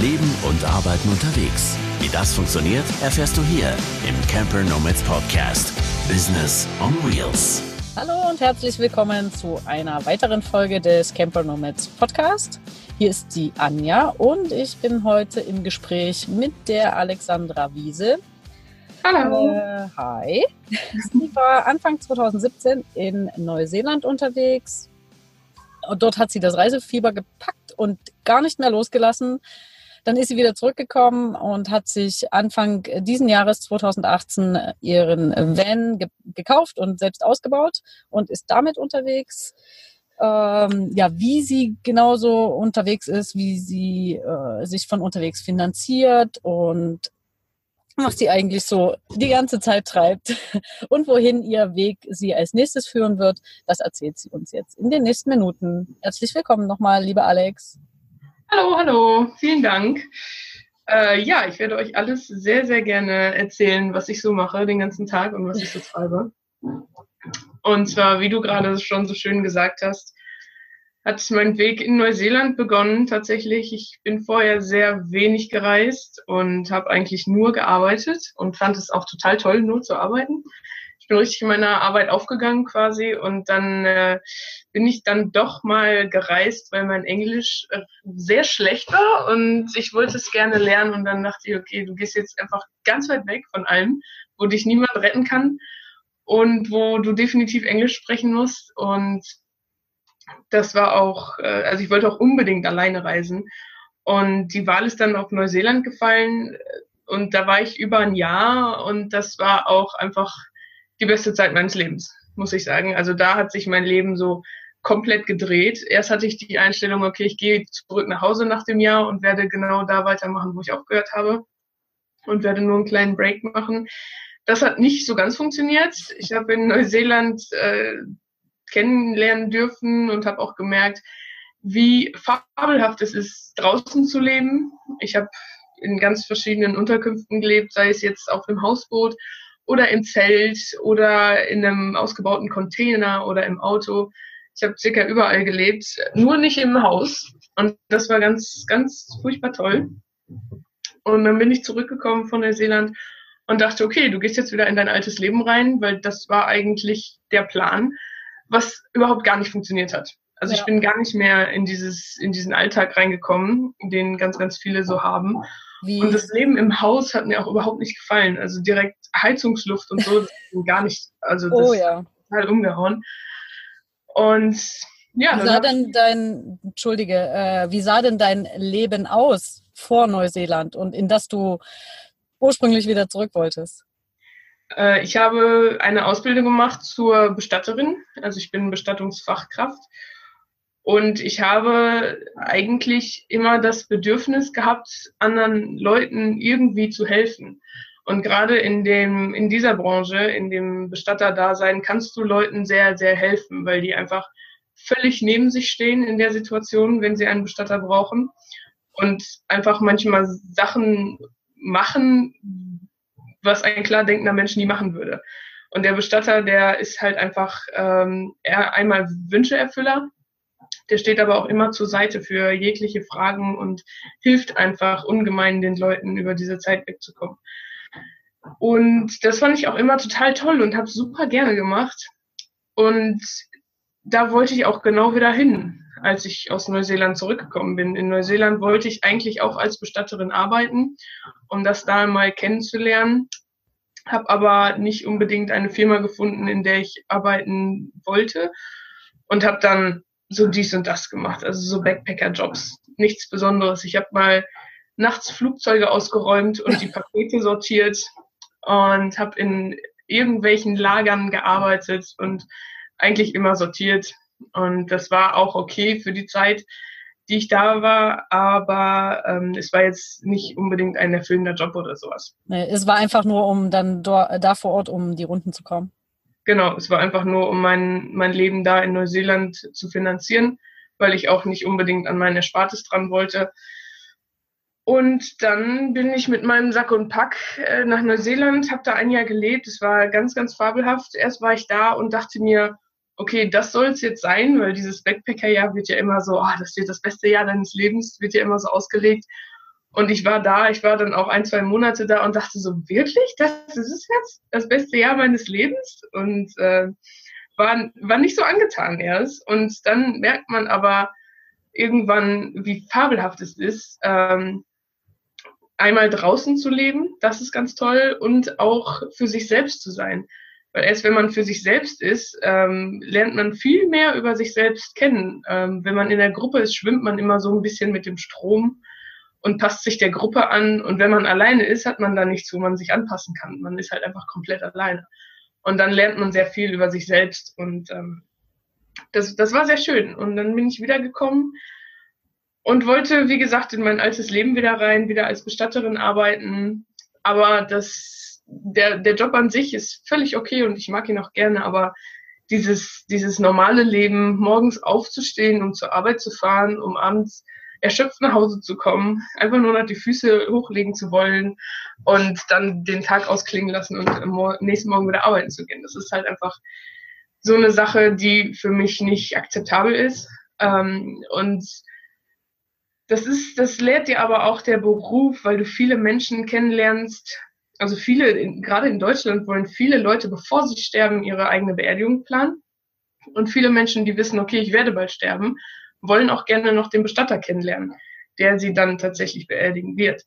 Leben und Arbeiten unterwegs. Wie das funktioniert, erfährst du hier im Camper Nomads Podcast. Business on Wheels. Hallo und herzlich willkommen zu einer weiteren Folge des Camper Nomads Podcast. Hier ist die Anja und ich bin heute im Gespräch mit der Alexandra Wiese. Hallo. Äh, hi. Sie war Anfang 2017 in Neuseeland unterwegs. Und dort hat sie das Reisefieber gepackt und gar nicht mehr losgelassen. Dann ist sie wieder zurückgekommen und hat sich Anfang diesen Jahres 2018 ihren Van ge gekauft und selbst ausgebaut und ist damit unterwegs. Ähm, ja, wie sie genauso unterwegs ist, wie sie äh, sich von unterwegs finanziert und was sie eigentlich so die ganze Zeit treibt und wohin ihr Weg sie als nächstes führen wird, das erzählt sie uns jetzt in den nächsten Minuten. Herzlich willkommen nochmal, liebe Alex. Hallo, hallo, vielen Dank. Äh, ja, ich werde euch alles sehr, sehr gerne erzählen, was ich so mache den ganzen Tag und was ich so treibe. Und zwar, wie du gerade schon so schön gesagt hast, hat mein Weg in Neuseeland begonnen tatsächlich. Ich bin vorher sehr wenig gereist und habe eigentlich nur gearbeitet und fand es auch total toll, nur zu arbeiten bin richtig in meiner Arbeit aufgegangen quasi und dann äh, bin ich dann doch mal gereist, weil mein Englisch äh, sehr schlecht war und ich wollte es gerne lernen und dann dachte ich, okay, du gehst jetzt einfach ganz weit weg von allem, wo dich niemand retten kann und wo du definitiv Englisch sprechen musst und das war auch, äh, also ich wollte auch unbedingt alleine reisen und die Wahl ist dann auf Neuseeland gefallen und da war ich über ein Jahr und das war auch einfach die beste Zeit meines Lebens, muss ich sagen. Also da hat sich mein Leben so komplett gedreht. Erst hatte ich die Einstellung, okay, ich gehe zurück nach Hause nach dem Jahr und werde genau da weitermachen, wo ich aufgehört habe und werde nur einen kleinen Break machen. Das hat nicht so ganz funktioniert. Ich habe in Neuseeland äh, kennenlernen dürfen und habe auch gemerkt, wie fabelhaft es ist, draußen zu leben. Ich habe in ganz verschiedenen Unterkünften gelebt, sei es jetzt auf einem Hausboot oder im Zelt oder in einem ausgebauten Container oder im Auto. Ich habe circa überall gelebt, nur nicht im Haus. Und das war ganz, ganz furchtbar toll. Und dann bin ich zurückgekommen von Neuseeland und dachte, okay, du gehst jetzt wieder in dein altes Leben rein, weil das war eigentlich der Plan, was überhaupt gar nicht funktioniert hat. Also ja. ich bin gar nicht mehr in dieses, in diesen Alltag reingekommen, den ganz, ganz viele so haben. Wie? Und das Leben im Haus hat mir auch überhaupt nicht gefallen. Also direkt Heizungsluft und so, das gar nicht, also das oh, ja. total umgehauen. Und ja. Wie sah denn dein, entschuldige, äh, wie sah denn dein Leben aus vor Neuseeland und in das du ursprünglich wieder zurück wolltest? Äh, ich habe eine Ausbildung gemacht zur Bestatterin. Also ich bin Bestattungsfachkraft und ich habe eigentlich immer das Bedürfnis gehabt, anderen Leuten irgendwie zu helfen. Und gerade in dem, in dieser Branche, in dem Bestatterdasein, kannst du Leuten sehr, sehr helfen, weil die einfach völlig neben sich stehen in der Situation, wenn sie einen Bestatter brauchen und einfach manchmal Sachen machen, was ein klar denkender Mensch nie machen würde. Und der Bestatter, der ist halt einfach ähm, er einmal Wünscheerfüller der steht aber auch immer zur Seite für jegliche Fragen und hilft einfach ungemein den Leuten über diese Zeit wegzukommen. Und das fand ich auch immer total toll und habe super gerne gemacht. Und da wollte ich auch genau wieder hin, als ich aus Neuseeland zurückgekommen bin. In Neuseeland wollte ich eigentlich auch als Bestatterin arbeiten, um das da mal kennenzulernen. Habe aber nicht unbedingt eine Firma gefunden, in der ich arbeiten wollte und habe dann so dies und das gemacht, also so Backpacker-Jobs. Nichts Besonderes. Ich habe mal nachts Flugzeuge ausgeräumt und die Pakete sortiert und habe in irgendwelchen Lagern gearbeitet und eigentlich immer sortiert. Und das war auch okay für die Zeit, die ich da war, aber ähm, es war jetzt nicht unbedingt ein erfüllender Job oder sowas. Nee, es war einfach nur, um dann da vor Ort, um die Runden zu kommen. Genau, es war einfach nur, um mein, mein Leben da in Neuseeland zu finanzieren, weil ich auch nicht unbedingt an meine Erspartes dran wollte. Und dann bin ich mit meinem Sack und Pack äh, nach Neuseeland, habe da ein Jahr gelebt. Es war ganz, ganz fabelhaft. Erst war ich da und dachte mir, okay, das soll es jetzt sein, weil dieses Backpacker-Jahr wird ja immer so, oh, das wird das beste Jahr deines Lebens, wird ja immer so ausgelegt. Und ich war da, ich war dann auch ein, zwei Monate da und dachte so, wirklich, das, das ist jetzt das beste Jahr meines Lebens? Und äh, war, war nicht so angetan erst. Und dann merkt man aber irgendwann, wie fabelhaft es ist, ähm, einmal draußen zu leben, das ist ganz toll, und auch für sich selbst zu sein. Weil erst wenn man für sich selbst ist, ähm, lernt man viel mehr über sich selbst kennen. Ähm, wenn man in der Gruppe ist, schwimmt man immer so ein bisschen mit dem Strom und passt sich der Gruppe an. Und wenn man alleine ist, hat man da nichts, wo man sich anpassen kann. Man ist halt einfach komplett alleine. Und dann lernt man sehr viel über sich selbst. Und ähm, das, das war sehr schön. Und dann bin ich wiedergekommen und wollte, wie gesagt, in mein altes Leben wieder rein, wieder als Bestatterin arbeiten. Aber das der, der Job an sich ist völlig okay und ich mag ihn auch gerne, aber dieses, dieses normale Leben, morgens aufzustehen, um zur Arbeit zu fahren, um abends erschöpft nach Hause zu kommen, einfach nur noch die Füße hochlegen zu wollen und dann den Tag ausklingen lassen und am nächsten Morgen wieder arbeiten zu gehen. Das ist halt einfach so eine Sache, die für mich nicht akzeptabel ist. Ähm, und das ist, das lehrt dir aber auch der Beruf, weil du viele Menschen kennenlernst, also viele, gerade in Deutschland wollen viele Leute, bevor sie sterben, ihre eigene Beerdigung planen. Und viele Menschen, die wissen, okay, ich werde bald sterben, wollen auch gerne noch den Bestatter kennenlernen, der sie dann tatsächlich beerdigen wird.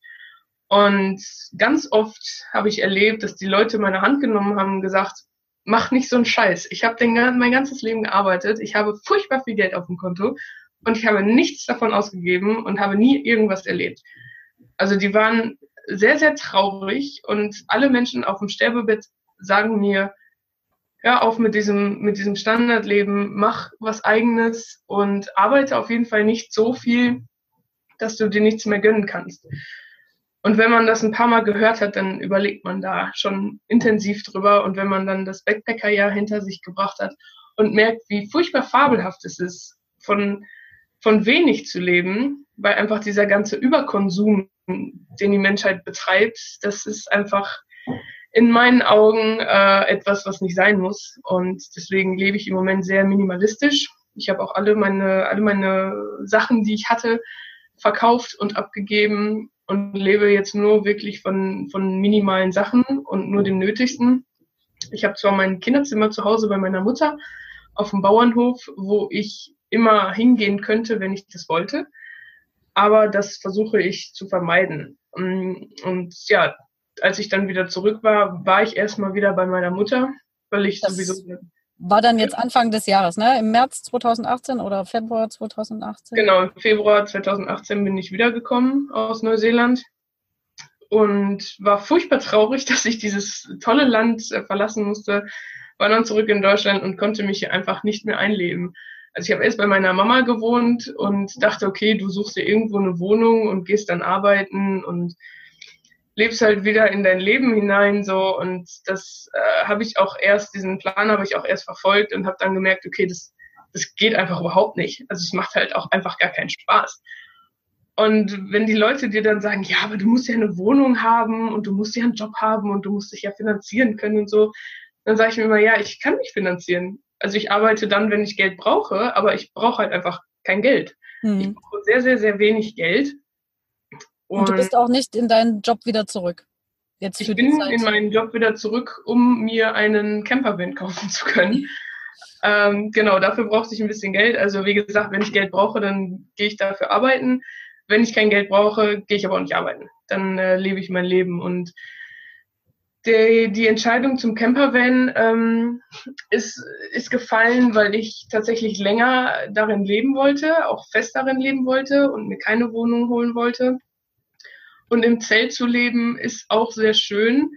Und ganz oft habe ich erlebt, dass die Leute meine Hand genommen haben und gesagt, mach nicht so einen Scheiß. Ich habe mein ganzes Leben gearbeitet, ich habe furchtbar viel Geld auf dem Konto und ich habe nichts davon ausgegeben und habe nie irgendwas erlebt. Also die waren sehr, sehr traurig und alle Menschen auf dem Sterbebett sagen mir, hör auf mit diesem, mit diesem Standardleben, mach was eigenes und arbeite auf jeden Fall nicht so viel, dass du dir nichts mehr gönnen kannst. Und wenn man das ein paar Mal gehört hat, dann überlegt man da schon intensiv drüber. Und wenn man dann das Backpacker-Jahr hinter sich gebracht hat und merkt, wie furchtbar fabelhaft es ist, von, von wenig zu leben, weil einfach dieser ganze Überkonsum den die Menschheit betreibt, das ist einfach in meinen Augen äh, etwas, was nicht sein muss. Und deswegen lebe ich im Moment sehr minimalistisch. Ich habe auch alle meine, alle meine Sachen, die ich hatte, verkauft und abgegeben und lebe jetzt nur wirklich von, von minimalen Sachen und nur dem Nötigsten. Ich habe zwar mein Kinderzimmer zu Hause bei meiner Mutter auf dem Bauernhof, wo ich immer hingehen könnte, wenn ich das wollte aber das versuche ich zu vermeiden. Mm, und ja, als ich dann wieder zurück war, war ich erstmal wieder bei meiner Mutter, weil ich das sowieso. War dann jetzt Anfang des Jahres, ne? Im März 2018 oder Februar 2018? Genau, im Februar 2018 bin ich wiedergekommen aus Neuseeland und war furchtbar traurig, dass ich dieses tolle Land äh, verlassen musste, war dann zurück in Deutschland und konnte mich hier einfach nicht mehr einleben. Also ich habe erst bei meiner Mama gewohnt und dachte, okay, du suchst dir irgendwo eine Wohnung und gehst dann arbeiten und lebst halt wieder in dein Leben hinein so und das äh, habe ich auch erst diesen Plan habe ich auch erst verfolgt und habe dann gemerkt, okay, das das geht einfach überhaupt nicht. Also es macht halt auch einfach gar keinen Spaß. Und wenn die Leute dir dann sagen, ja, aber du musst ja eine Wohnung haben und du musst ja einen Job haben und du musst dich ja finanzieren können und so, dann sage ich mir immer, ja, ich kann mich finanzieren. Also ich arbeite dann, wenn ich Geld brauche, aber ich brauche halt einfach kein Geld. Mhm. Ich brauche sehr, sehr, sehr wenig Geld. Und, Und, du bist auch nicht in deinen Job wieder zurück. Jetzt ich bin in meinen Job wieder zurück, um mir einen Campervan kaufen zu können. ähm, genau, dafür brauchte ich ein bisschen Geld. Also wie gesagt, wenn ich Geld brauche, dann gehe ich dafür arbeiten. Wenn ich kein Geld brauche, gehe ich aber auch nicht arbeiten. Dann äh, lebe ich mein Leben. Und die, die Entscheidung zum Campervan ähm, ist, ist gefallen, weil ich tatsächlich länger darin leben wollte, auch fest darin leben wollte und mir keine Wohnung holen wollte. Und im Zelt zu leben ist auch sehr schön,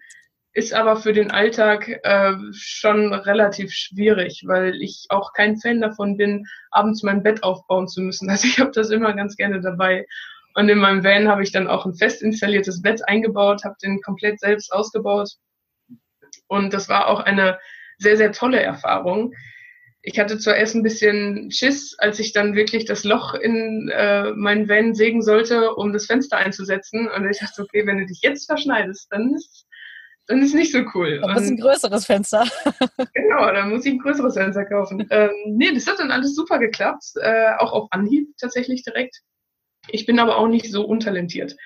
ist aber für den Alltag äh, schon relativ schwierig, weil ich auch kein Fan davon bin, abends mein Bett aufbauen zu müssen. Also ich habe das immer ganz gerne dabei. Und in meinem Van habe ich dann auch ein fest installiertes Bett eingebaut, habe den komplett selbst ausgebaut. Und das war auch eine sehr, sehr tolle Erfahrung. Ich hatte zuerst ein bisschen Schiss, als ich dann wirklich das Loch in äh, meinen Van sägen sollte, um das Fenster einzusetzen. Und ich dachte, okay, wenn du dich jetzt verschneidest, dann ist dann ist nicht so cool. Dann muss ein größeres Fenster. genau, dann muss ich ein größeres Fenster kaufen. ähm, nee, das hat dann alles super geklappt, äh, auch auf Anhieb tatsächlich direkt. Ich bin aber auch nicht so untalentiert.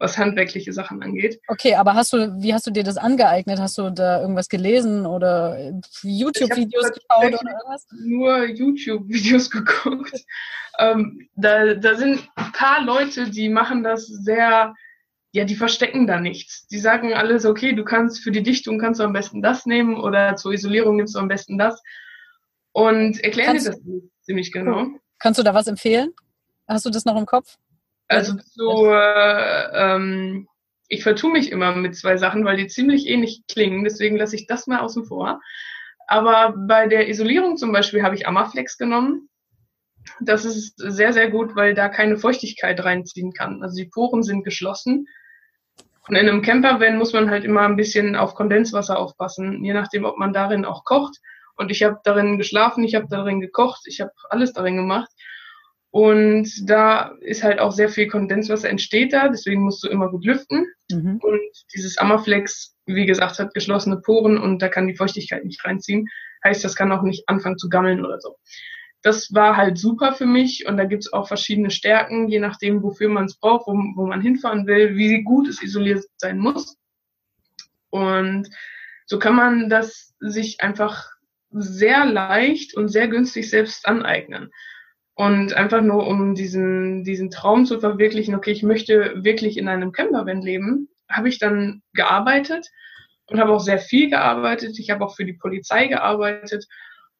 Was handwerkliche Sachen angeht. Okay, aber hast du, wie hast du dir das angeeignet? Hast du da irgendwas gelesen oder YouTube-Videos geschaut oder irgendwas? Nur YouTube-Videos geguckt. ähm, da, da sind ein paar Leute, die machen das sehr, ja, die verstecken da nichts. Die sagen alles, okay, du kannst für die Dichtung kannst du am besten das nehmen oder zur Isolierung nimmst du am besten das. Und erklären dir das ziemlich genau. Kannst du da was empfehlen? Hast du das noch im Kopf? Also so, äh, ähm, ich vertue mich immer mit zwei Sachen, weil die ziemlich ähnlich klingen. Deswegen lasse ich das mal außen vor. Aber bei der Isolierung zum Beispiel habe ich Amaflex genommen. Das ist sehr, sehr gut, weil da keine Feuchtigkeit reinziehen kann. Also die Poren sind geschlossen. Und in einem Campervan muss man halt immer ein bisschen auf Kondenswasser aufpassen, je nachdem, ob man darin auch kocht. Und ich habe darin geschlafen, ich habe darin gekocht, ich habe alles darin gemacht. Und da ist halt auch sehr viel Kondenswasser entsteht da, deswegen musst du immer gut lüften. Mhm. Und dieses Ammerflex, wie gesagt, hat geschlossene Poren und da kann die Feuchtigkeit nicht reinziehen. Heißt, das kann auch nicht anfangen zu gammeln oder so. Das war halt super für mich und da gibt's auch verschiedene Stärken, je nachdem, wofür man es braucht, wo, wo man hinfahren will, wie gut es isoliert sein muss. Und so kann man das sich einfach sehr leicht und sehr günstig selbst aneignen. Und einfach nur, um diesen, diesen Traum zu verwirklichen, okay, ich möchte wirklich in einem Campervan leben, habe ich dann gearbeitet und habe auch sehr viel gearbeitet. Ich habe auch für die Polizei gearbeitet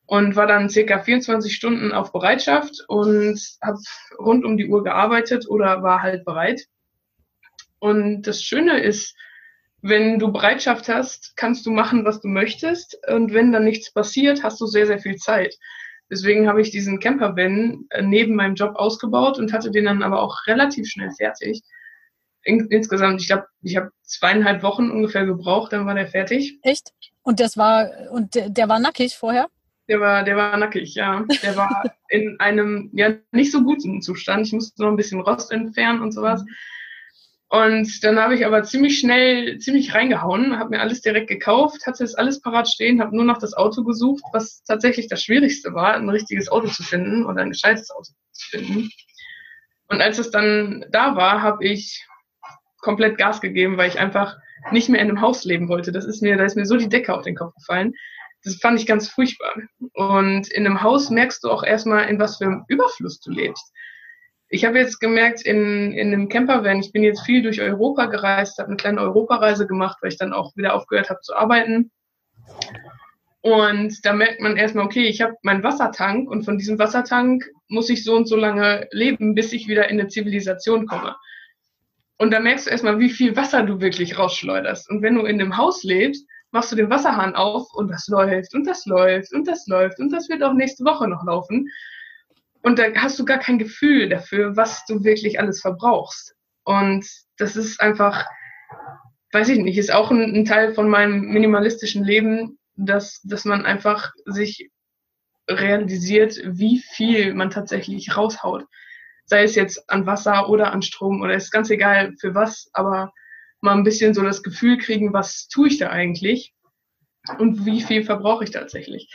und war dann circa 24 Stunden auf Bereitschaft und habe rund um die Uhr gearbeitet oder war halt bereit. Und das Schöne ist, wenn du Bereitschaft hast, kannst du machen, was du möchtest. Und wenn dann nichts passiert, hast du sehr, sehr viel Zeit. Deswegen habe ich diesen Campervan äh, neben meinem Job ausgebaut und hatte den dann aber auch relativ schnell fertig. insgesamt, ich glaube, ich habe zweieinhalb Wochen ungefähr gebraucht, dann war der fertig. Echt? Und das war und der war nackig vorher? Der war, der war nackig, ja. Der war in einem ja nicht so guten Zustand. Ich musste noch ein bisschen Rost entfernen und sowas. Und dann habe ich aber ziemlich schnell, ziemlich reingehauen, habe mir alles direkt gekauft, hatte das alles parat stehen, habe nur noch das Auto gesucht, was tatsächlich das Schwierigste war, ein richtiges Auto zu finden oder ein gescheites Auto zu finden. Und als es dann da war, habe ich komplett Gas gegeben, weil ich einfach nicht mehr in einem Haus leben wollte. Das ist mir, da ist mir so die Decke auf den Kopf gefallen. Das fand ich ganz furchtbar. Und in einem Haus merkst du auch erstmal, in was für einem Überfluss du lebst ich habe jetzt gemerkt, in, in einem Campervan, ich bin jetzt viel durch Europa gereist, habe eine kleine Europareise gemacht, weil ich dann auch wieder aufgehört habe zu arbeiten. Und da merkt man erstmal, okay, ich habe meinen Wassertank und von diesem Wassertank muss ich so und so lange leben, bis ich wieder in eine Zivilisation komme. Und da merkst du erstmal, wie viel Wasser du wirklich rausschleuderst. Und wenn du in einem Haus lebst, machst du den Wasserhahn auf und das läuft und das läuft und das läuft und das wird auch nächste Woche noch laufen. Und da hast du gar kein Gefühl dafür, was du wirklich alles verbrauchst. Und das ist einfach, weiß ich nicht, ist auch ein, ein Teil von meinem minimalistischen Leben, dass, dass man einfach sich realisiert, wie viel man tatsächlich raushaut. Sei es jetzt an Wasser oder an Strom oder ist ganz egal für was, aber mal ein bisschen so das Gefühl kriegen, was tue ich da eigentlich und wie viel verbrauche ich tatsächlich.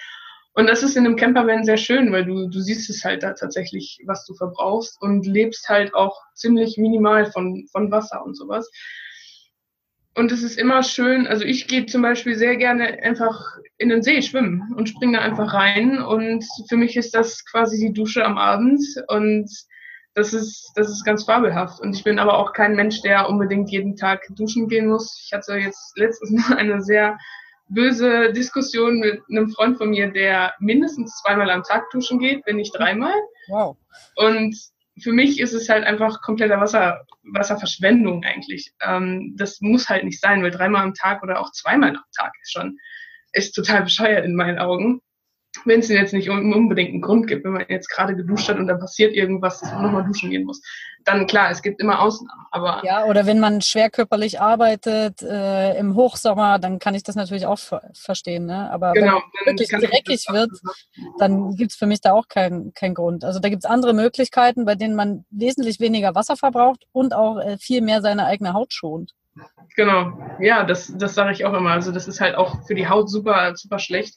Und das ist in einem Campervan sehr schön, weil du, du siehst es halt da tatsächlich, was du verbrauchst und lebst halt auch ziemlich minimal von, von Wasser und sowas. Und es ist immer schön, also ich gehe zum Beispiel sehr gerne einfach in den See schwimmen und springe da einfach rein. Und für mich ist das quasi die Dusche am Abend. Und das ist, das ist ganz fabelhaft. Und ich bin aber auch kein Mensch, der unbedingt jeden Tag duschen gehen muss. Ich hatte jetzt letztes Mal eine sehr böse Diskussion mit einem Freund von mir, der mindestens zweimal am Tag duschen geht, wenn nicht dreimal. Wow. Und für mich ist es halt einfach kompletter Wasser, Wasserverschwendung eigentlich. Ähm, das muss halt nicht sein, weil dreimal am Tag oder auch zweimal am Tag ist schon, ist total bescheuert in meinen Augen wenn es jetzt nicht unbedingt einen Grund gibt, wenn man jetzt gerade geduscht hat und dann passiert irgendwas, dass man nochmal duschen gehen muss, dann klar, es gibt immer Ausnahmen. Aber ja, oder wenn man schwer körperlich arbeitet äh, im Hochsommer, dann kann ich das natürlich auch ver verstehen. Ne? Aber genau, wenn es wirklich dreckig wird, dann gibt es für mich da auch keinen kein Grund. Also da gibt es andere Möglichkeiten, bei denen man wesentlich weniger Wasser verbraucht und auch äh, viel mehr seine eigene Haut schont. Genau, ja, das, das sage ich auch immer. Also das ist halt auch für die Haut super, super schlecht.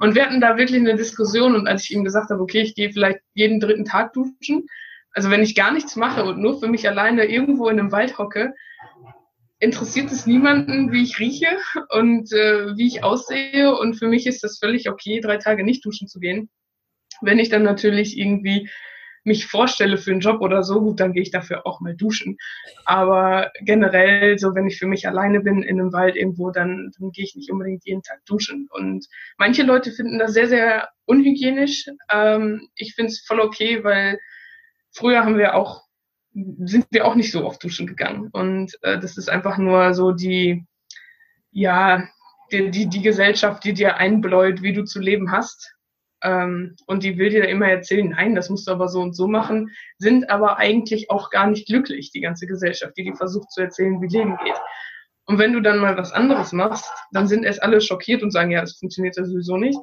Und wir hatten da wirklich eine Diskussion und als ich ihm gesagt habe, okay, ich gehe vielleicht jeden dritten Tag duschen, also wenn ich gar nichts mache und nur für mich alleine irgendwo in einem Wald hocke, interessiert es niemanden, wie ich rieche und äh, wie ich aussehe. Und für mich ist das völlig okay, drei Tage nicht duschen zu gehen. Wenn ich dann natürlich irgendwie mich vorstelle für einen Job oder so, gut, dann gehe ich dafür auch mal duschen. Aber generell, so wenn ich für mich alleine bin in einem Wald irgendwo, dann, dann gehe ich nicht unbedingt jeden Tag duschen. Und manche Leute finden das sehr, sehr unhygienisch. Ähm, ich finde es voll okay, weil früher haben wir auch, sind wir auch nicht so oft duschen gegangen. Und äh, das ist einfach nur so die, ja, die, die, die Gesellschaft, die dir einbläut, wie du zu leben hast. Ähm, und die will dir immer erzählen, nein, das musst du aber so und so machen, sind aber eigentlich auch gar nicht glücklich, die ganze Gesellschaft, die dir versucht zu erzählen, wie Leben geht. Und wenn du dann mal was anderes machst, dann sind erst alle schockiert und sagen, ja, das funktioniert ja sowieso nicht.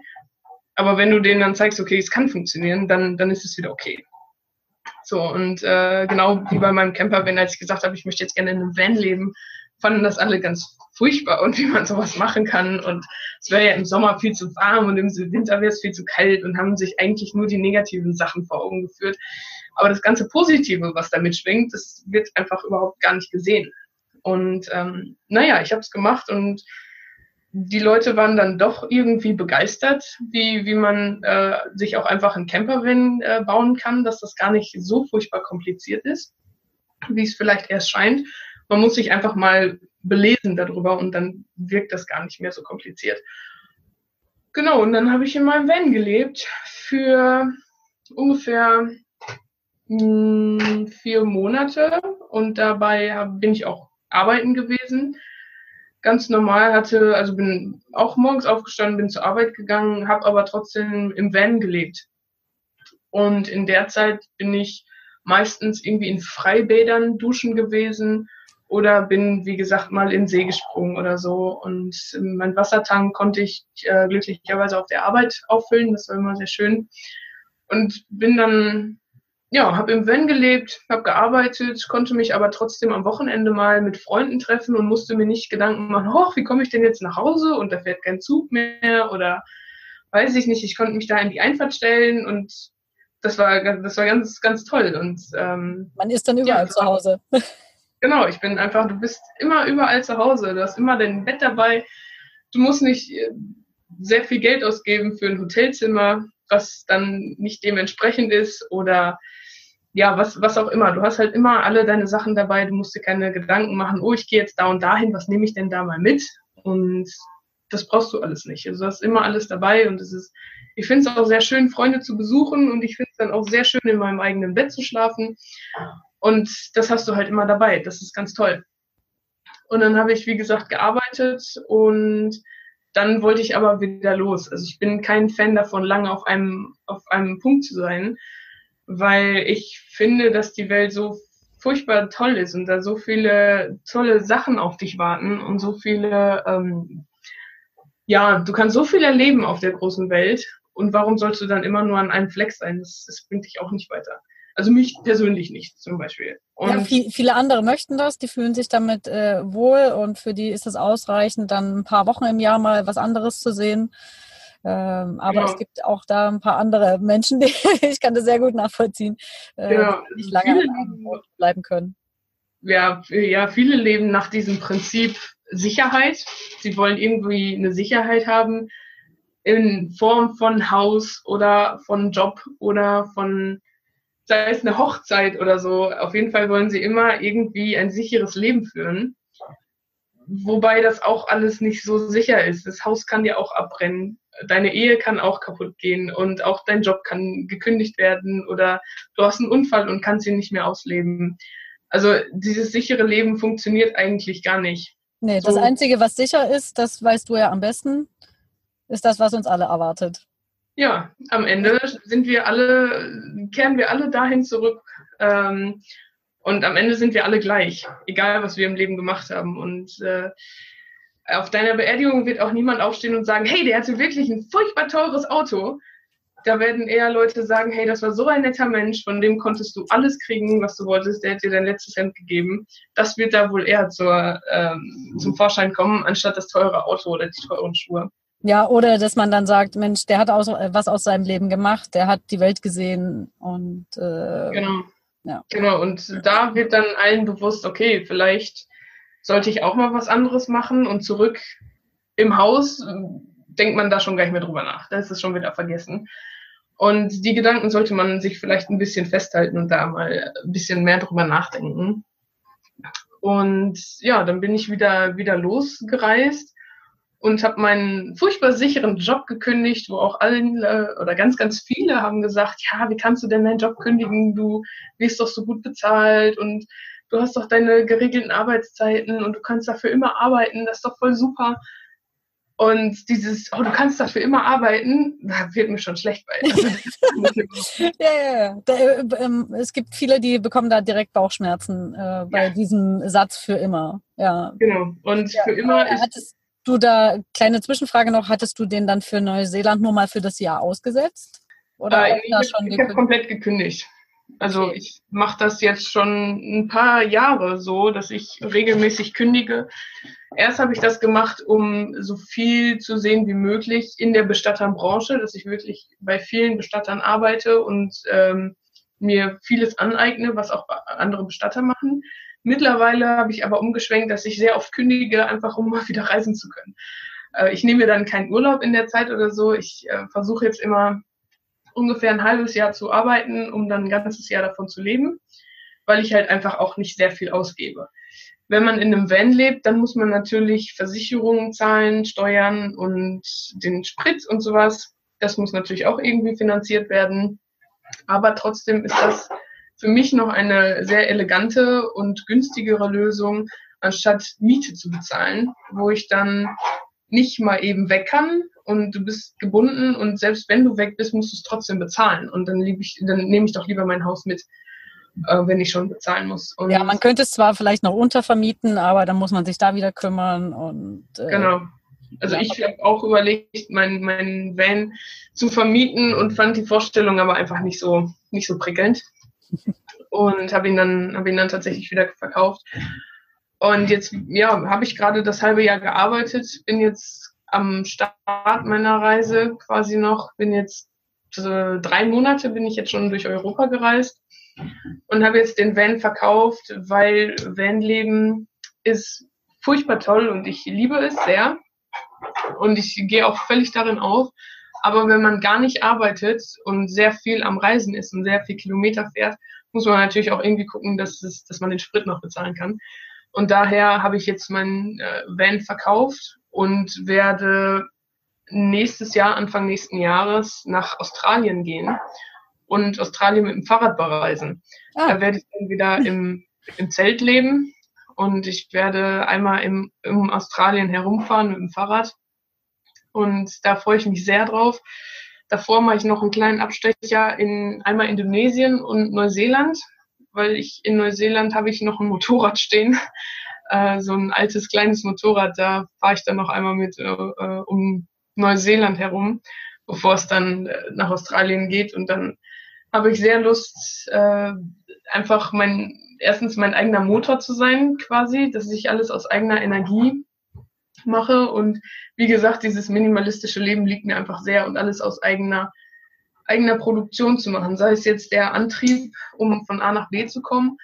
Aber wenn du denen dann zeigst, okay, es kann funktionieren, dann, dann ist es wieder okay. So, und äh, genau wie bei meinem Camper, wenn als ich gesagt habe, ich möchte jetzt gerne in einem Van leben, fanden das alle ganz furchtbar und wie man sowas machen kann. Und es wäre ja im Sommer viel zu warm und im Winter wäre es viel zu kalt und haben sich eigentlich nur die negativen Sachen vor Augen geführt. Aber das ganze Positive, was da mitschwingt, das wird einfach überhaupt gar nicht gesehen. Und ähm, naja, ich habe es gemacht und die Leute waren dann doch irgendwie begeistert, wie, wie man äh, sich auch einfach ein Campervan äh, bauen kann, dass das gar nicht so furchtbar kompliziert ist, wie es vielleicht erst scheint. Man muss sich einfach mal belesen darüber und dann wirkt das gar nicht mehr so kompliziert. Genau, und dann habe ich in meinem Van gelebt für ungefähr mh, hm, vier Monate und dabei bin ich auch arbeiten gewesen. Ganz normal hatte, also bin auch morgens aufgestanden, bin zur Arbeit gegangen, habe aber trotzdem im Van gelebt. Und in der Zeit bin ich meistens irgendwie in Freibädern duschen gewesen oder bin, wie gesagt, mal in den See gesprungen oder so. Und mein Wassertank konnte ich äh, glücklicherweise auf der Arbeit auffüllen. Das war immer sehr schön. Und bin dann, ja, habe im Van gelebt, habe gearbeitet, konnte mich aber trotzdem am Wochenende mal mit Freunden treffen und musste mir nicht Gedanken machen, hoch, wie komme ich denn jetzt nach Hause und da fährt kein Zug mehr oder weiß ich nicht. Ich konnte mich da in die Einfahrt stellen und das war, das war ganz, ganz toll. Und ähm, man ist dann überall ja, zu Hause. Genau, ich bin einfach, du bist immer überall zu Hause. Du hast immer dein Bett dabei. Du musst nicht äh, sehr viel Geld ausgeben für ein Hotelzimmer, was dann nicht dementsprechend ist oder ja, was, was auch immer. Du hast halt immer alle deine Sachen dabei. Du musst dir keine Gedanken machen, oh, ich gehe jetzt da und dahin, was nehme ich denn da mal mit? Und das brauchst du alles nicht. Also du hast immer alles dabei und es ist, ich finde es auch sehr schön, Freunde zu besuchen und ich finde es dann auch sehr schön, in meinem eigenen Bett zu schlafen. Und das hast du halt immer dabei. Das ist ganz toll. Und dann habe ich, wie gesagt, gearbeitet und dann wollte ich aber wieder los. Also ich bin kein Fan davon, lange auf einem, auf einem Punkt zu sein, weil ich finde, dass die Welt so furchtbar toll ist und da so viele tolle Sachen auf dich warten und so viele, ähm, ja, du kannst so viel erleben auf der großen Welt und warum sollst du dann immer nur an einem Fleck sein? Das, das bringt dich auch nicht weiter. Also mich persönlich nicht zum Beispiel. Und ja, viel, viele andere möchten das, die fühlen sich damit äh, wohl und für die ist es ausreichend, dann ein paar Wochen im Jahr mal was anderes zu sehen. Ähm, aber ja. es gibt auch da ein paar andere Menschen, die ich kann das sehr gut nachvollziehen, äh, ja. die nicht lange viele, bleiben können. Ja, ja, viele leben nach diesem Prinzip Sicherheit. Sie wollen irgendwie eine Sicherheit haben in Form von Haus oder von Job oder von sei es eine Hochzeit oder so. Auf jeden Fall wollen sie immer irgendwie ein sicheres Leben führen. Wobei das auch alles nicht so sicher ist. Das Haus kann dir auch abbrennen. Deine Ehe kann auch kaputt gehen und auch dein Job kann gekündigt werden oder du hast einen Unfall und kannst ihn nicht mehr ausleben. Also dieses sichere Leben funktioniert eigentlich gar nicht. Nee, so. das Einzige, was sicher ist, das weißt du ja am besten, ist das, was uns alle erwartet ja, am Ende sind wir alle, kehren wir alle dahin zurück. Ähm, und am Ende sind wir alle gleich, egal was wir im Leben gemacht haben. Und äh, auf deiner Beerdigung wird auch niemand aufstehen und sagen, hey, der hatte wirklich ein furchtbar teures Auto. Da werden eher Leute sagen, hey, das war so ein netter Mensch, von dem konntest du alles kriegen, was du wolltest, der hat dir dein letztes Hemd gegeben. Das wird da wohl eher zur, ähm, zum Vorschein kommen, anstatt das teure Auto oder die teuren Schuhe. Ja, oder dass man dann sagt, Mensch, der hat auch äh, was aus seinem Leben gemacht, der hat die Welt gesehen und äh, genau. Ja. Genau, und da wird dann allen bewusst, okay, vielleicht sollte ich auch mal was anderes machen und zurück im Haus äh, denkt man da schon gar nicht mehr drüber nach. Da ist es schon wieder vergessen. Und die Gedanken sollte man sich vielleicht ein bisschen festhalten und da mal ein bisschen mehr drüber nachdenken. Und ja, dann bin ich wieder, wieder losgereist und habe meinen furchtbar sicheren Job gekündigt, wo auch alle oder ganz, ganz viele haben gesagt, ja, wie kannst du denn deinen Job kündigen? Du wirst doch so gut bezahlt und du hast doch deine geregelten Arbeitszeiten und du kannst dafür immer arbeiten, das ist doch voll super. Und dieses, oh, du kannst dafür immer arbeiten, da wird mir schon schlecht bei. ja, ja, ja. Da, äh, ähm, es gibt viele, die bekommen da direkt Bauchschmerzen äh, bei ja. diesem Satz für immer. Ja. Genau. Und ja. für immer ist. Du da, kleine Zwischenfrage noch, hattest du den dann für Neuseeland nur mal für das Jahr ausgesetzt? Oder äh, ich, ich habe komplett gekündigt. Also okay. ich mache das jetzt schon ein paar Jahre so, dass ich regelmäßig kündige. Erst habe ich das gemacht, um so viel zu sehen wie möglich in der Bestatternbranche, dass ich wirklich bei vielen Bestattern arbeite und ähm, mir vieles aneigne, was auch andere Bestatter machen. Mittlerweile habe ich aber umgeschwenkt, dass ich sehr oft kündige, einfach um mal wieder reisen zu können. Äh, ich nehme mir dann keinen Urlaub in der Zeit oder so. Ich äh, versuche jetzt immer ungefähr ein halbes Jahr zu arbeiten, um dann ein ganzes Jahr davon zu leben, weil ich halt einfach auch nicht sehr viel ausgebe. Wenn man in einem Van lebt, dann muss man natürlich Versicherungen zahlen, Steuern und den Sprit und sowas. Das muss natürlich auch irgendwie finanziert werden. Aber trotzdem ist das für mich noch eine sehr elegante und günstigere Lösung, anstatt Miete zu bezahlen, wo ich dann nicht mal eben weg kann, und du bist gebunden und selbst wenn du weg bist, musst du es trotzdem bezahlen. Und dann, ich, dann nehme ich doch lieber mein Haus mit, äh, wenn ich schon bezahlen muss. Und ja, man könnte es zwar vielleicht noch untervermieten, aber dann muss man sich da wieder kümmern. Und, äh, genau. Also ja, ich habe auch überlegt, meinen mein Van zu vermieten und fand die Vorstellung aber einfach nicht so, nicht so prickelnd. Und habe ihn dann, ihn dann tatsächlich wieder verkauft. Und jetzt, ja, habe ich gerade das halbe Jahr gearbeitet, bin jetzt am Start meiner Reise quasi noch, bin jetzt äh, drei Monate bin ich jetzt schon durch Europa gereist und habe jetzt den Van verkauft, weil Vanleben ist furchtbar toll und ich liebe es sehr und ich gehe auch völlig darin auf. Aber wenn man gar nicht arbeitet und sehr viel am Reisen ist und sehr viel Kilometer fährt, muss man natürlich auch irgendwie gucken, dass, es, dass man den Sprit noch bezahlen kann. Und daher habe ich jetzt meinen äh, Van verkauft und werde nächstes Jahr, Anfang nächsten Jahres, nach Australien gehen und Australien mit dem Fahrrad bereisen. Ah. Da werde ich dann wieder im, im Zelt leben und ich werde einmal im, im Australien herumfahren mit dem Fahrrad. Und da freue ich mich sehr drauf. Davor mache ich noch einen kleinen Abstecher in einmal Indonesien und Neuseeland, weil ich in Neuseeland habe ich noch ein Motorrad stehen äh, so ein altes kleines Motorrad, da fahre ich dann noch einmal mit äh, äh, um Neuseeland herum, bevor es dann äh, nach Australien geht. Und dann habe ich sehr Lust, äh, einfach mein, erstens mein eigener Motor zu sein, quasi, dass ich alles aus eigener Energie mache. Und wie gesagt, dieses minimalistische Leben liegt mir einfach sehr und alles aus eigener eigener Produktion zu machen, sei es jetzt der Antrieb, um von A nach B zu kommen,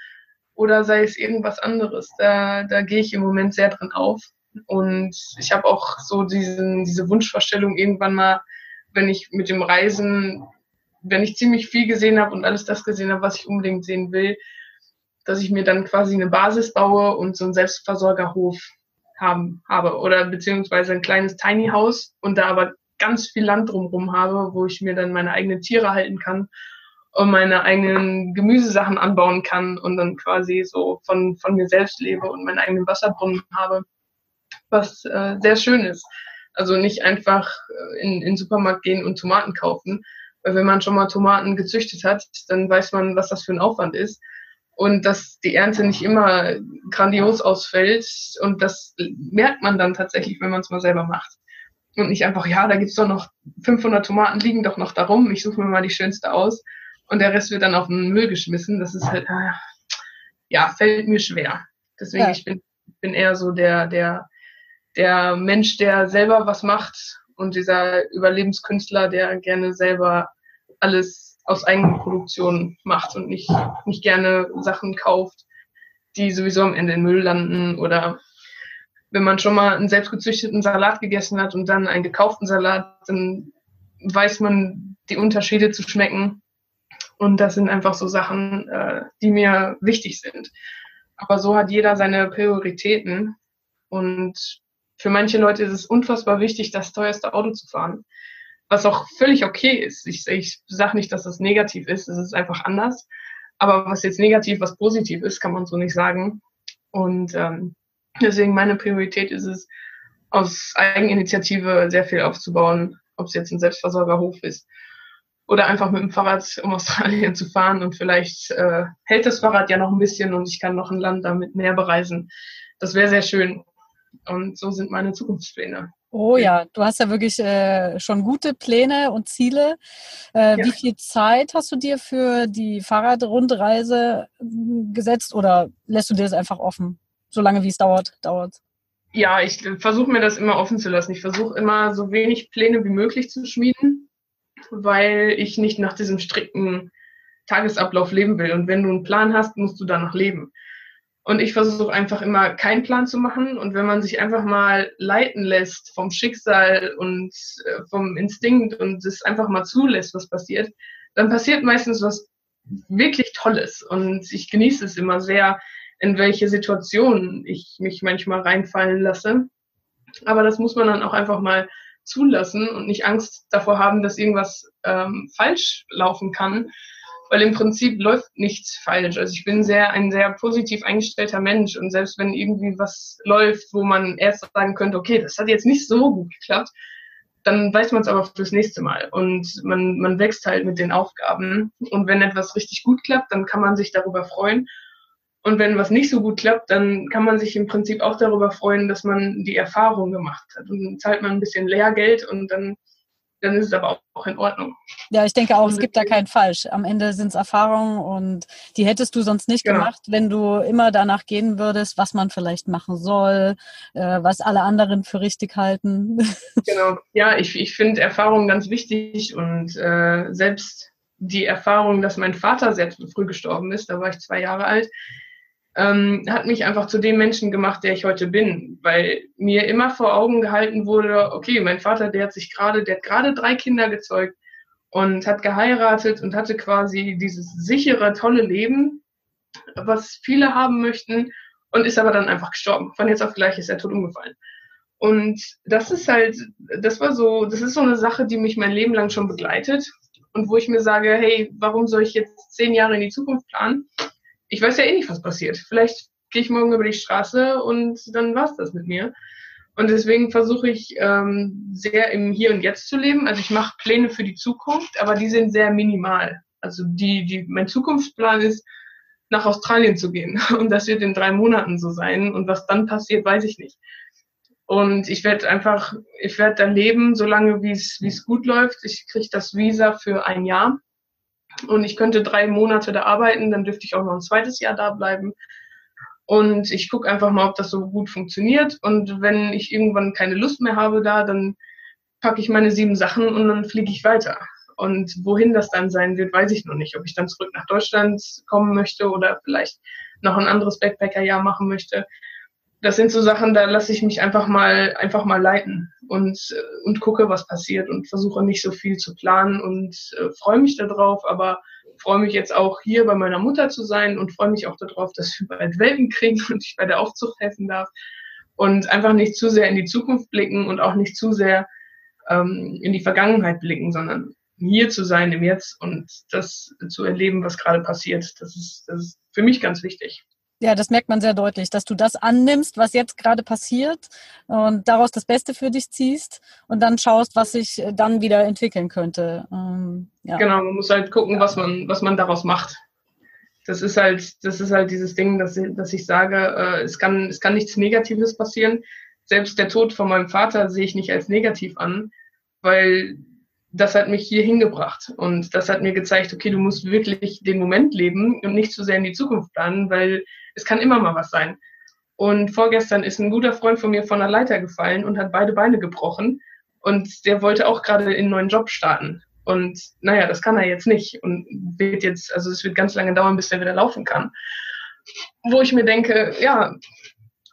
oder sei es irgendwas anderes. Da, da gehe ich im Moment sehr drin auf. Und ich habe auch so diesen, diese Wunschvorstellung irgendwann mal, wenn ich mit dem Reisen, wenn ich ziemlich viel gesehen habe und alles das gesehen habe, was ich unbedingt sehen will, dass ich mir dann quasi eine Basis baue und so einen Selbstversorgerhof haben, habe oder beziehungsweise ein kleines Tiny House und da aber ganz viel Land drumherum habe, wo ich mir dann meine eigenen Tiere halten kann und meine eigenen Gemüsesachen anbauen kann und dann quasi so von, von mir selbst lebe und meinen eigenen Wasserbrunnen habe, was äh, sehr schön ist. Also nicht einfach äh, in, in den Supermarkt gehen und Tomaten kaufen, weil wenn man schon mal Tomaten gezüchtet hat, dann weiß man, was das für ein Aufwand ist und dass die Ernte nicht immer grandios ausfällt und das merkt man dann tatsächlich, wenn man es mal selber macht. Und nicht einfach, ja, da gibt's doch noch 500 Tomaten liegen doch noch darum, ich suche mir mal die schönste aus und der Rest wird dann auf den Müll geschmissen. Das ist halt, äh, ja, fällt mir schwer. Deswegen, ja. ich bin, bin eher so der, der, der Mensch, der selber was macht und dieser Überlebenskünstler, der gerne selber alles aus eigener Produktion macht und nicht, nicht gerne Sachen kauft, die sowieso am Ende in Müll landen oder wenn man schon mal einen selbstgezüchteten Salat gegessen hat und dann einen gekauften Salat, dann weiß man die Unterschiede zu schmecken. Und das sind einfach so Sachen, äh, die mir wichtig sind. Aber so hat jeder seine Prioritäten. Und für manche Leute ist es unfassbar wichtig, das teuerste Auto zu fahren. Was auch völlig okay ist. Ich, ich sage nicht, dass das negativ ist. Es ist einfach anders. Aber was jetzt negativ, was positiv ist, kann man so nicht sagen. Und ähm, deswegen meine Priorität ist es, aus Eigeninitiative sehr viel aufzubauen, ob es jetzt ein Selbstversorgerhof ist oder einfach mit dem Fahrrad um Australien zu fahren und vielleicht äh, hält das Fahrrad ja noch ein bisschen und ich kann noch ein Land damit mehr bereisen. Das wäre sehr schön. Und so sind meine Zukunftspläne. Oh ja, du hast ja wirklich äh, schon gute Pläne und Ziele. Äh, ja. Wie viel Zeit hast du dir für die Fahrradrundreise hm, gesetzt oder lässt du dir das einfach offen? Solange wie es dauert, dauert Ja, ich versuche mir das immer offen zu lassen. Ich versuche immer so wenig Pläne wie möglich zu schmieden, weil ich nicht nach diesem strikten Tagesablauf leben will. Und wenn du einen Plan hast, musst du danach leben. Und ich versuche einfach immer keinen Plan zu machen. Und wenn man sich einfach mal leiten lässt vom Schicksal und äh, vom Instinkt und es einfach mal zulässt, was passiert, dann passiert meistens was wirklich Tolles. Und ich genieße es immer sehr, in welche Situationen ich mich manchmal reinfallen lasse. Aber das muss man dann auch einfach mal zulassen und nicht Angst davor haben, dass irgendwas ähm, falsch laufen kann, weil im Prinzip läuft nichts falsch. Also ich bin sehr ein sehr positiv eingestellter Mensch und selbst wenn irgendwie was läuft, wo man erst sagen könnte, okay, das hat jetzt nicht so gut geklappt, dann weiß man es aber fürs nächste Mal und man, man wächst halt mit den Aufgaben und wenn etwas richtig gut klappt, dann kann man sich darüber freuen und wenn was nicht so gut klappt, dann kann man sich im Prinzip auch darüber freuen, dass man die Erfahrung gemacht hat. Und dann zahlt man ein bisschen Lehrgeld und dann dann ist es aber auch in Ordnung. Ja, ich denke auch, es gibt da kein Falsch. Am Ende sind es Erfahrungen und die hättest du sonst nicht genau. gemacht, wenn du immer danach gehen würdest, was man vielleicht machen soll, äh, was alle anderen für richtig halten. Genau, ja, ich, ich finde Erfahrungen ganz wichtig und äh, selbst die Erfahrung, dass mein Vater sehr früh gestorben ist, da war ich zwei Jahre alt, ähm, hat mich einfach zu dem Menschen gemacht, der ich heute bin, weil mir immer vor Augen gehalten wurde, okay, mein Vater, der hat sich gerade, der hat gerade drei Kinder gezeugt und hat geheiratet und hatte quasi dieses sichere, tolle Leben, was viele haben möchten und ist aber dann einfach gestorben. Von jetzt auf gleich ist er tot umgefallen. Und das ist halt, das war so, das ist so eine Sache, die mich mein Leben lang schon begleitet und wo ich mir sage, hey, warum soll ich jetzt zehn Jahre in die Zukunft planen? Ich weiß ja eh nicht, was passiert. Vielleicht gehe ich morgen über die Straße und dann war's das mit mir. Und deswegen versuche ich ähm, sehr im Hier und Jetzt zu leben. Also ich mache Pläne für die Zukunft, aber die sind sehr minimal. Also die, die, mein Zukunftsplan ist, nach Australien zu gehen. Und das wird in drei Monaten so sein. Und was dann passiert, weiß ich nicht. Und ich werde einfach, ich werde da leben, solange wie es wie es gut läuft. Ich kriege das Visa für ein Jahr und ich könnte drei Monate da arbeiten, dann dürfte ich auch noch ein zweites Jahr da bleiben. Und ich gucke einfach mal, ob das so gut funktioniert. Und wenn ich irgendwann keine Lust mehr habe da, dann packe ich meine sieben Sachen und dann fliege ich weiter. Und wohin das dann sein wird, weiß ich noch nicht. Ob ich dann zurück nach Deutschland kommen möchte oder vielleicht noch ein anderes Backpacker-Jahr machen möchte das sind so Sachen, da lasse ich mich einfach mal, einfach mal leiten und, äh, und gucke, was passiert und versuche nicht so viel zu planen und äh, freue mich darauf, aber freue mich jetzt auch hier bei meiner Mutter zu sein und freue mich auch darauf, dass wir bald Welpen kriegen und ich bei der Aufzucht helfen darf und einfach nicht zu sehr in die Zukunft blicken und auch nicht zu sehr ähm, in die Vergangenheit blicken, sondern hier zu sein im Jetzt und das zu erleben, was gerade passiert. Das ist, das ist für mich ganz wichtig. Ja, das merkt man sehr deutlich, dass du das annimmst, was jetzt gerade passiert und daraus das Beste für dich ziehst und dann schaust, was sich dann wieder entwickeln könnte. Ähm, ja. Genau, man muss halt gucken, was man, was man daraus macht. Das ist halt, das ist halt dieses Ding, dass, dass ich sage, äh, es kann, es kann nichts Negatives passieren. Selbst der Tod von meinem Vater sehe ich nicht als negativ an, weil das hat mich hier hingebracht und das hat mir gezeigt, okay, du musst wirklich den Moment leben und nicht zu sehr in die Zukunft planen, weil es kann immer mal was sein. Und vorgestern ist ein guter Freund von mir von der Leiter gefallen und hat beide Beine gebrochen und der wollte auch gerade in einen neuen Job starten. Und naja, das kann er jetzt nicht und wird jetzt, also es wird ganz lange dauern, bis er wieder laufen kann. Wo ich mir denke, ja,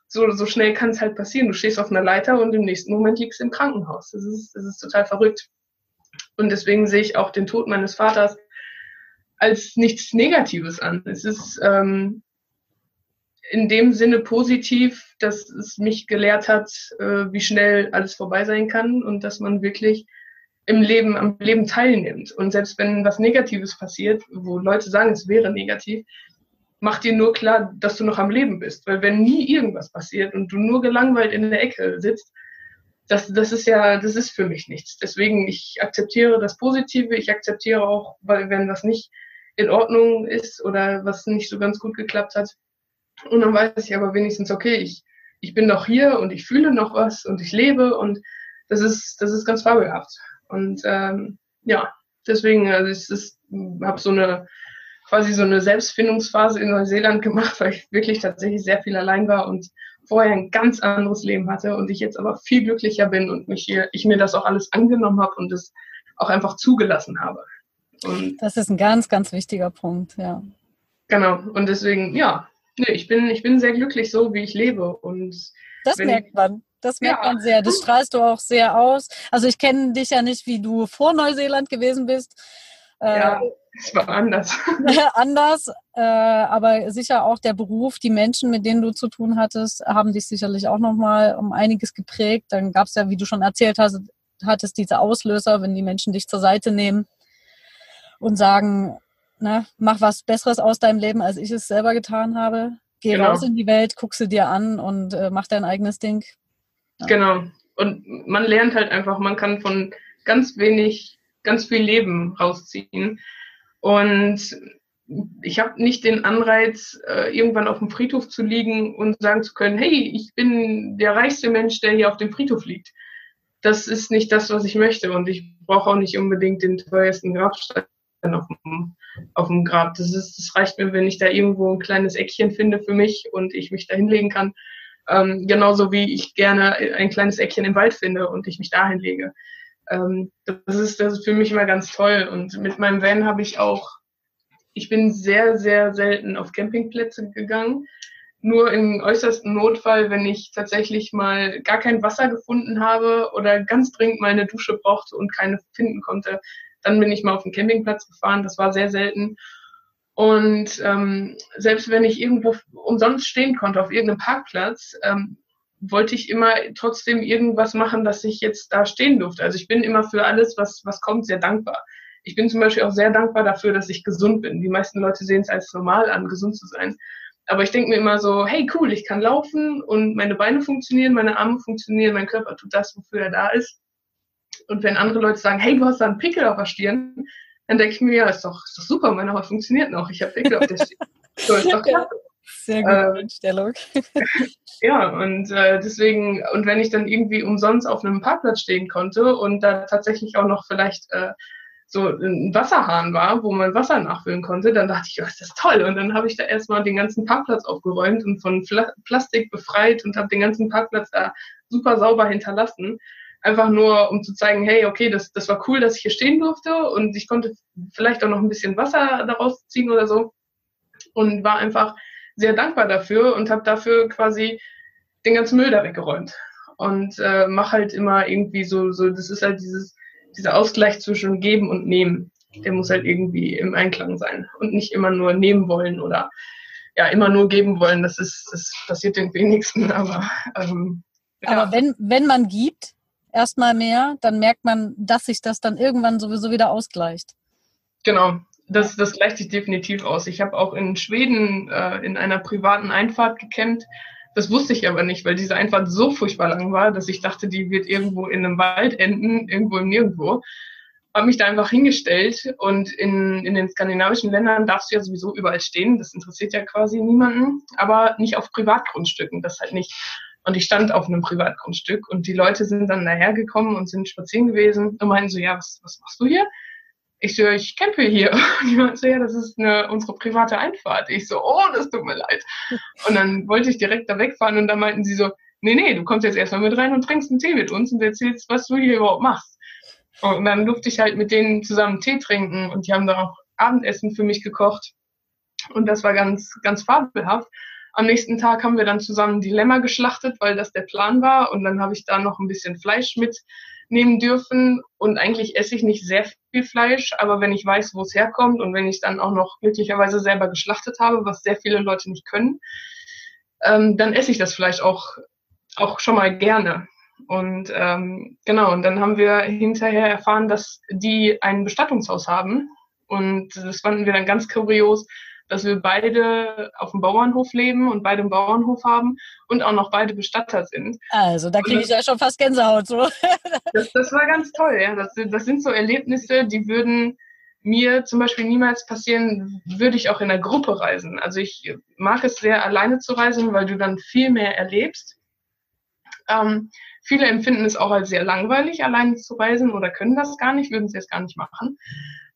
so, so schnell kann es halt passieren. Du stehst auf einer Leiter und im nächsten Moment liegst du im Krankenhaus. Das ist, das ist total verrückt. Und deswegen sehe ich auch den Tod meines Vaters als nichts Negatives an. Es ist ähm, in dem Sinne positiv, dass es mich gelehrt hat, äh, wie schnell alles vorbei sein kann und dass man wirklich im Leben, am Leben teilnimmt. Und selbst wenn was Negatives passiert, wo Leute sagen, es wäre negativ, mach dir nur klar, dass du noch am Leben bist. Weil wenn nie irgendwas passiert und du nur gelangweilt in der Ecke sitzt, das, das ist ja, das ist für mich nichts. Deswegen, ich akzeptiere das Positive, ich akzeptiere auch, weil wenn was nicht in Ordnung ist oder was nicht so ganz gut geklappt hat. Und dann weiß ich aber wenigstens, okay, ich, ich bin noch hier und ich fühle noch was und ich lebe und das ist, das ist ganz fabelhaft. Und ähm, ja, deswegen, also ich, ich habe so eine quasi so eine Selbstfindungsphase in Neuseeland gemacht, weil ich wirklich tatsächlich sehr viel allein war und vorher ein ganz anderes Leben hatte und ich jetzt aber viel glücklicher bin und mich hier, ich mir das auch alles angenommen habe und es auch einfach zugelassen habe. Und das ist ein ganz, ganz wichtiger Punkt, ja. Genau. Und deswegen, ja, nee, ich bin, ich bin sehr glücklich so, wie ich lebe. Und das merkt man. Das merkt ja. man sehr. Das strahlst du auch sehr aus. Also ich kenne dich ja nicht, wie du vor Neuseeland gewesen bist. Ja, äh, es war anders. anders, äh, aber sicher auch der Beruf, die Menschen, mit denen du zu tun hattest, haben dich sicherlich auch nochmal um einiges geprägt. Dann gab es ja, wie du schon erzählt hast, hattest diese Auslöser, wenn die Menschen dich zur Seite nehmen und sagen, ne, mach was Besseres aus deinem Leben, als ich es selber getan habe. Geh genau. raus in die Welt, guck sie dir an und äh, mach dein eigenes Ding. Ja. Genau. Und man lernt halt einfach, man kann von ganz wenig, ganz viel Leben rausziehen. Und ich habe nicht den Anreiz, äh, irgendwann auf dem Friedhof zu liegen und sagen zu können, hey, ich bin der reichste Mensch, der hier auf dem Friedhof liegt. Das ist nicht das, was ich möchte. Und ich brauche auch nicht unbedingt den teuersten Grabstein auf dem, auf dem Grab. Das, ist, das reicht mir, wenn ich da irgendwo ein kleines Eckchen finde für mich und ich mich da hinlegen kann. Ähm, genauso wie ich gerne ein kleines Eckchen im Wald finde und ich mich da hinlege. Ähm, das, ist, das ist für mich immer ganz toll. Und mit meinem Van habe ich auch, ich bin sehr, sehr selten auf Campingplätze gegangen. Nur im äußersten Notfall, wenn ich tatsächlich mal gar kein Wasser gefunden habe oder ganz dringend mal eine Dusche brauchte und keine finden konnte, dann bin ich mal auf den Campingplatz gefahren. Das war sehr selten. Und ähm, selbst wenn ich irgendwo umsonst stehen konnte, auf irgendeinem Parkplatz, ähm, wollte ich immer trotzdem irgendwas machen, dass ich jetzt da stehen durfte. Also ich bin immer für alles, was, was kommt, sehr dankbar. Ich bin zum Beispiel auch sehr dankbar dafür, dass ich gesund bin. Die meisten Leute sehen es als normal an, gesund zu sein. Aber ich denke mir immer so, hey cool, ich kann laufen und meine Beine funktionieren, meine Arme funktionieren, mein Körper tut das, wofür er da ist. Und wenn andere Leute sagen, hey, du hast da einen Pickel auf der Stirn, dann denke ich mir, ja, ist doch, ist doch super, meine Haut funktioniert noch. Ich habe Pickel auf der Stirn. So, ist doch klasse. Sehr gute ähm, Einstellung. ja, und äh, deswegen, und wenn ich dann irgendwie umsonst auf einem Parkplatz stehen konnte und da tatsächlich auch noch vielleicht äh, so ein Wasserhahn war, wo man Wasser nachfüllen konnte, dann dachte ich, oh, ist das toll. Und dann habe ich da erstmal den ganzen Parkplatz aufgeräumt und von Pla Plastik befreit und habe den ganzen Parkplatz da super sauber hinterlassen einfach nur, um zu zeigen, hey, okay, das, das war cool, dass ich hier stehen durfte und ich konnte vielleicht auch noch ein bisschen Wasser daraus ziehen oder so und war einfach sehr dankbar dafür und habe dafür quasi den ganzen Müll da weggeräumt und äh, mache halt immer irgendwie so, so, das ist halt dieses, dieser Ausgleich zwischen Geben und Nehmen. Der muss halt irgendwie im Einklang sein und nicht immer nur nehmen wollen oder ja, immer nur geben wollen. Das ist, das passiert den wenigsten, aber ähm, ja. Aber wenn, wenn man gibt, erstmal mehr, dann merkt man, dass sich das dann irgendwann sowieso wieder ausgleicht. Genau, das, das gleicht sich definitiv aus. Ich habe auch in Schweden äh, in einer privaten Einfahrt gecampt. Das wusste ich aber nicht, weil diese Einfahrt so furchtbar lang war, dass ich dachte, die wird irgendwo in einem Wald enden, irgendwo im Nirgendwo. Habe mich da einfach hingestellt und in, in den skandinavischen Ländern darfst du ja sowieso überall stehen. Das interessiert ja quasi niemanden, aber nicht auf Privatgrundstücken. Das halt nicht. Und ich stand auf einem Privatgrundstück und die Leute sind dann dahergekommen und sind spazieren gewesen und meinen so, ja, was, was machst du hier? Ich so, ich campe hier. Und die meinten so, ja, das ist eine, unsere private Einfahrt. Ich so, oh, das tut mir leid. Und dann wollte ich direkt da wegfahren und dann meinten sie so, nee, nee, du kommst jetzt erstmal mit rein und trinkst einen Tee mit uns und erzählst, was du hier überhaupt machst. Und dann durfte ich halt mit denen zusammen Tee trinken und die haben dann auch Abendessen für mich gekocht. Und das war ganz, ganz fabelhaft. Am nächsten Tag haben wir dann zusammen die Lämmer geschlachtet, weil das der Plan war. Und dann habe ich da noch ein bisschen Fleisch mitnehmen dürfen. Und eigentlich esse ich nicht sehr viel Fleisch, aber wenn ich weiß, wo es herkommt und wenn ich dann auch noch glücklicherweise selber geschlachtet habe, was sehr viele Leute nicht können, ähm, dann esse ich das Fleisch auch, auch schon mal gerne. Und ähm, genau, und dann haben wir hinterher erfahren, dass die ein Bestattungshaus haben. Und das fanden wir dann ganz kurios, dass wir beide auf dem Bauernhof leben und beide einen Bauernhof haben und auch noch beide Bestatter sind. Also, da kriege ich ja schon fast Gänsehaut. So. Das, das war ganz toll, ja. Das, das sind so Erlebnisse, die würden mir zum Beispiel niemals passieren, würde ich auch in einer Gruppe reisen. Also ich mag es sehr, alleine zu reisen, weil du dann viel mehr erlebst. Ähm, viele empfinden es auch als sehr langweilig, alleine zu reisen oder können das gar nicht, würden sie es gar nicht machen.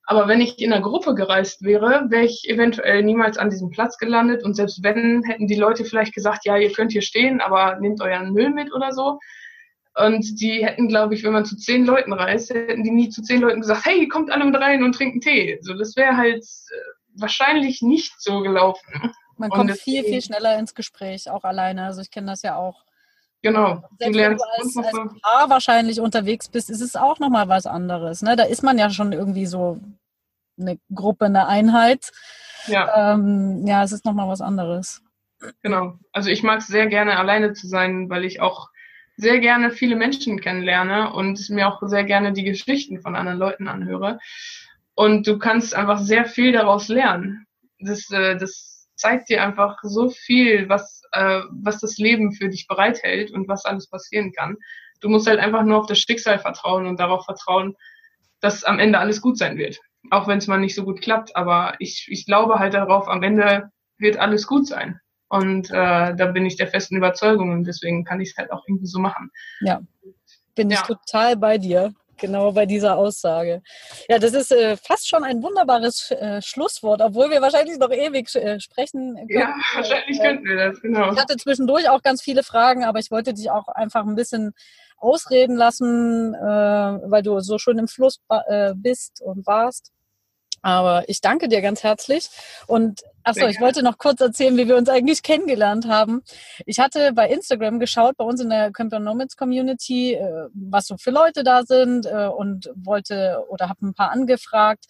Aber wenn ich in einer Gruppe gereist wäre, wäre ich eventuell niemals an diesem Platz gelandet und selbst wenn, hätten die Leute vielleicht gesagt, ja, ihr könnt hier stehen, aber nehmt euren Müll mit oder so. Und die hätten, glaube ich, wenn man zu zehn Leuten reist, hätten die nie zu zehn Leuten gesagt, hey, kommt alle mit rein und trinkt einen Tee. So, das wäre halt äh, wahrscheinlich nicht so gelaufen. Man kommt viel, viel schneller ins Gespräch, auch alleine. Also ich kenne das ja auch. Genau. Selbst wenn du als, als Paar wahrscheinlich unterwegs bist, ist es auch nochmal was anderes. Ne? Da ist man ja schon irgendwie so eine Gruppe, eine Einheit. Ja, ähm, ja es ist nochmal was anderes. Genau. Also ich mag es sehr gerne, alleine zu sein, weil ich auch sehr gerne viele Menschen kennenlerne und mir auch sehr gerne die Geschichten von anderen Leuten anhöre. Und du kannst einfach sehr viel daraus lernen. Das, äh, das zeigt dir einfach so viel, was, äh, was das Leben für dich bereithält und was alles passieren kann. Du musst halt einfach nur auf das Schicksal vertrauen und darauf vertrauen, dass am Ende alles gut sein wird. Auch wenn es mal nicht so gut klappt. Aber ich, ich glaube halt darauf, am Ende wird alles gut sein. Und äh, da bin ich der festen Überzeugung und deswegen kann ich es halt auch irgendwie so machen. Ja, bin ja. ich total bei dir. Genau bei dieser Aussage. Ja, das ist äh, fast schon ein wunderbares äh, Schlusswort, obwohl wir wahrscheinlich noch ewig äh, sprechen können. Ja, wahrscheinlich könnten wir das, genau. Ich hatte zwischendurch auch ganz viele Fragen, aber ich wollte dich auch einfach ein bisschen ausreden lassen, äh, weil du so schön im Fluss äh, bist und warst. Aber ich danke dir ganz herzlich. Und achso, ich wollte noch kurz erzählen, wie wir uns eigentlich kennengelernt haben. Ich hatte bei Instagram geschaut, bei uns in der Camper Nomads Community, äh, was so für Leute da sind äh, und wollte oder habe ein paar angefragt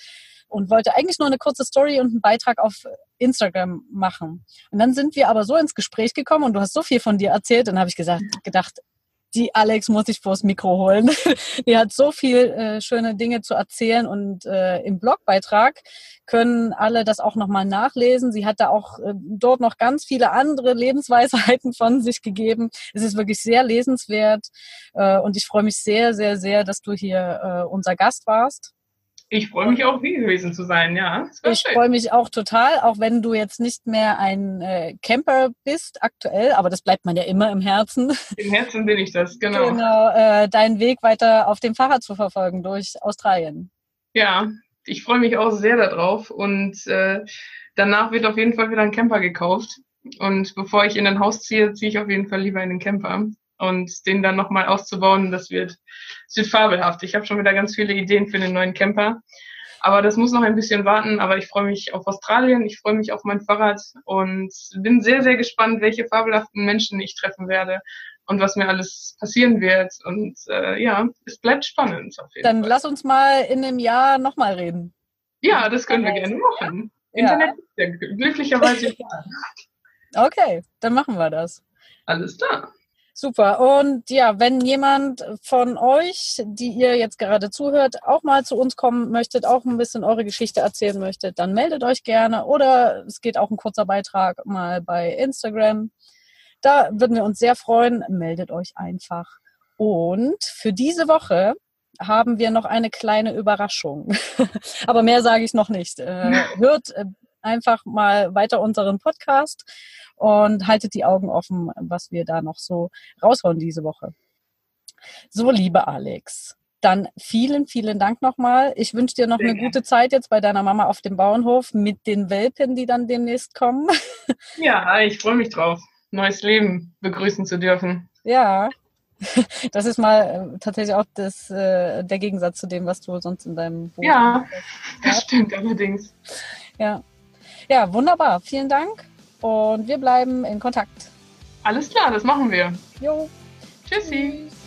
und wollte eigentlich nur eine kurze Story und einen Beitrag auf Instagram machen. Und dann sind wir aber so ins Gespräch gekommen und du hast so viel von dir erzählt, dann habe ich gesagt, gedacht, die Alex muss ich vors Mikro holen. die hat so viel äh, schöne Dinge zu erzählen und äh, im Blogbeitrag können alle das auch nochmal nachlesen. Sie hat da auch äh, dort noch ganz viele andere Lebensweisheiten von sich gegeben. Es ist wirklich sehr lesenswert äh, und ich freue mich sehr, sehr, sehr, dass du hier äh, unser Gast warst. Ich freue mich auch, hier gewesen zu sein, ja. Ich freue mich auch total, auch wenn du jetzt nicht mehr ein äh, Camper bist aktuell, aber das bleibt man ja immer im Herzen. Im Herzen bin ich das, genau. Genau, äh, deinen Weg weiter auf dem Fahrrad zu verfolgen durch Australien. Ja, ich freue mich auch sehr darauf und äh, danach wird auf jeden Fall wieder ein Camper gekauft. Und bevor ich in ein Haus ziehe, ziehe ich auf jeden Fall lieber in den Camper und den dann nochmal auszubauen, das wird, das wird fabelhaft. Ich habe schon wieder ganz viele Ideen für den neuen Camper. Aber das muss noch ein bisschen warten. Aber ich freue mich auf Australien, ich freue mich auf mein Fahrrad und bin sehr, sehr gespannt, welche fabelhaften Menschen ich treffen werde und was mir alles passieren wird. Und äh, ja, es bleibt spannend. Auf jeden Dann Fall. lass uns mal in einem Jahr nochmal reden. Ja, das können wir gerne machen. Ja. Internet ist ja glücklicherweise. okay, dann machen wir das. Alles klar. Super. Und ja, wenn jemand von euch, die ihr jetzt gerade zuhört, auch mal zu uns kommen möchtet, auch ein bisschen eure Geschichte erzählen möchtet, dann meldet euch gerne. Oder es geht auch ein kurzer Beitrag mal bei Instagram. Da würden wir uns sehr freuen. Meldet euch einfach. Und für diese Woche haben wir noch eine kleine Überraschung. Aber mehr sage ich noch nicht. Äh, hört äh, einfach mal weiter unseren Podcast und haltet die Augen offen, was wir da noch so raushauen diese Woche. So, liebe Alex, dann vielen, vielen Dank nochmal. Ich wünsche dir noch Sehr eine gerne. gute Zeit jetzt bei deiner Mama auf dem Bauernhof mit den Welpen, die dann demnächst kommen. Ja, ich freue mich drauf, neues Leben begrüßen zu dürfen. Ja, das ist mal äh, tatsächlich auch das, äh, der Gegensatz zu dem, was du sonst in deinem Buch Ja, das stimmt allerdings. Ja. Ja, wunderbar. Vielen Dank und wir bleiben in Kontakt. Alles klar, das machen wir. Jo. Tschüssi. Tschüss.